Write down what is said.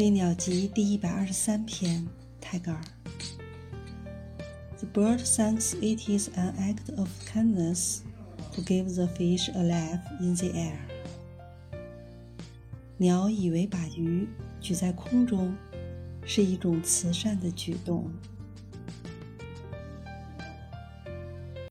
飞鸟集第一百二十三篇泰戈尔 the bird thinks it is an act of kindness to give the fish a life in the air 鸟以为把鱼举在空中是一种慈善的举动